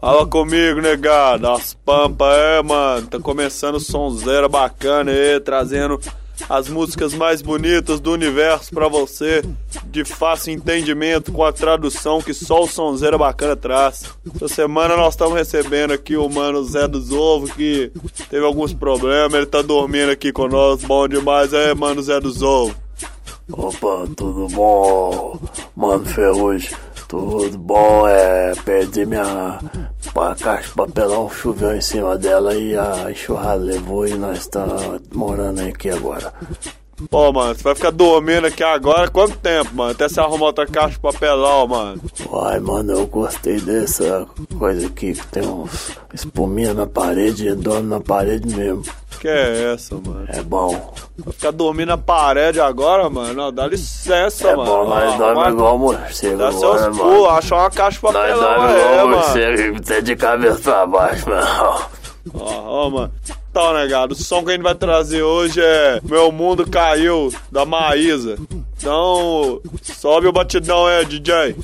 Fala comigo, negado. As pampas, é, mano. Tá começando sonzeira bacana aí, trazendo as músicas mais bonitas do universo para você, de fácil entendimento, com a tradução que só o Sonzeira Bacana traz. Essa semana nós estamos recebendo aqui o mano Zé dos Ovos, que teve alguns problemas, ele tá dormindo aqui conosco, bom demais, é, mano Zé dos Ovos. Opa, tudo bom, mano Ferrugem? Tudo bom, é, perdi minha a caixa de papelão, choveu em cima dela e a enxurrada levou e nós estamos morando aqui agora. Pô, mano, você vai ficar dormindo aqui agora quanto tempo, mano? Até você arrumar outra caixa de papelão, mano. Uai, mano, eu gostei dessa coisa aqui que tem uns espuminha na parede e dono na parede mesmo. Que é essa, mano? É bom. Ficar dormindo na parede agora, mano? Não, dá licença, é mano. É bom, nós dormimos igual morcego Dá seus pulos, acha uma caixa de papelão nós aí, igual mano. morcego, você de cabeça pra baixo, mano. Ó, ó, mano. Então, negado, o som que a gente vai trazer hoje é Meu Mundo Caiu, da Maísa. Então, sobe o batidão aí, DJ.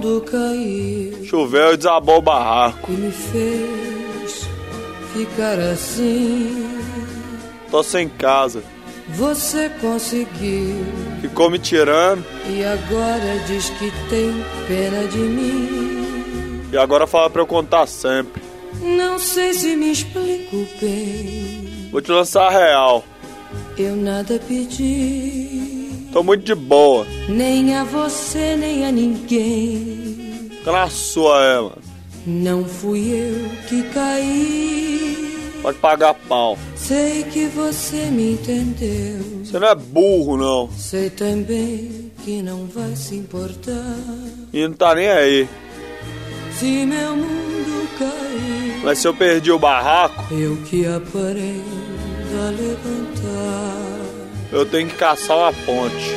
Mundo caiu Choveu e desabou o barraco. e me fez ficar assim. Tô sem casa. Você conseguiu Ficou me tirando e agora diz que tem pena de mim. e agora fala pra eu contar sempre. Não sei se me explico bem. Vou te lançar a real. Eu nada pedi, Tô muito de boa. nem a você, nem a ninguém. Sua, é, mano. Não fui eu que caí. Pode pagar pau. Sei que você me entendeu. Você não é burro, não. Sei também que não vai se importar E não tá nem aí. se meu mundo cair. Mas se eu perdi o barraco, Eu que aprendo levantar. eu tenho que caçar uma ponte.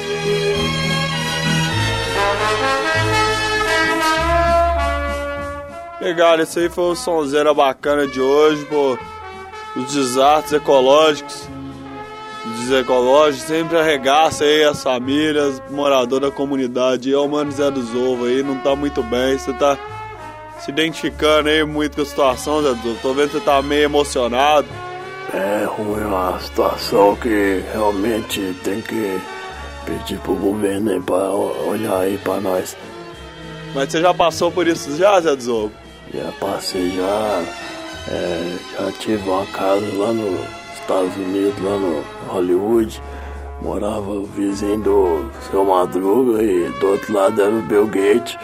Legal, esse aí foi o sonzeira bacana de hoje, pô. Os desastres ecológicos. Os desecológicos sempre arregaça aí as famílias, morador da comunidade. E o Mano Zé dos Ovos aí não tá muito bem. Você tá se identificando aí muito com a situação, Zé dos. Tô vendo que você tá meio emocionado. É ruim uma situação que realmente tem que pedir pro governo aí pra olhar aí pra nós. Mas você já passou por isso já, Zé Ovos? Já passei já, é, já tive uma casa lá nos Estados Unidos, lá no Hollywood. Morava o vizinho do seu Madruga e do outro lado era o Bill Gates.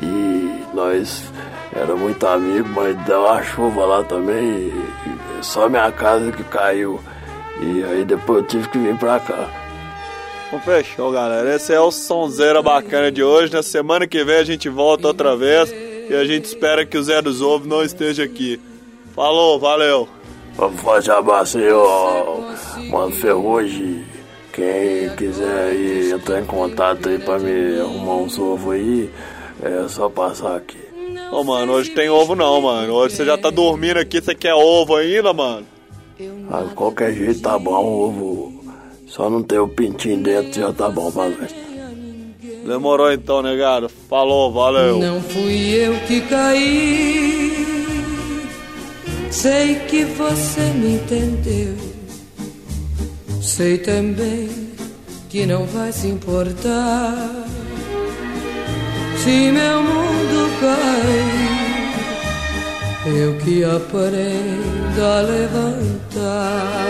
E nós era muito amigo, mas deu uma chuva lá também. E só minha casa que caiu. E aí depois eu tive que vir pra cá. Então fechou, galera. Esse é o Sonzeira Bacana de hoje. Na semana que vem a gente volta outra vez. E a gente espera que o Zé dos Ovos não esteja aqui. Falou, valeu. Um forte abraço aí, ó, Mano Ferrugem. Quem quiser aí entrar em contato aí pra me arrumar uns ovos aí, é só passar aqui. Ô, mano, hoje tem ovo não, mano. Hoje você já tá dormindo aqui, você quer ovo ainda, mano? Ah, de qualquer jeito tá bom, ovo. Só não ter o pintinho dentro já tá bom pra nós. Demorou então, negado. Falou, valeu. Não fui eu que caí. Sei que você me entendeu. Sei também que não vai se importar se meu mundo cai. Eu que aprendo a levantar.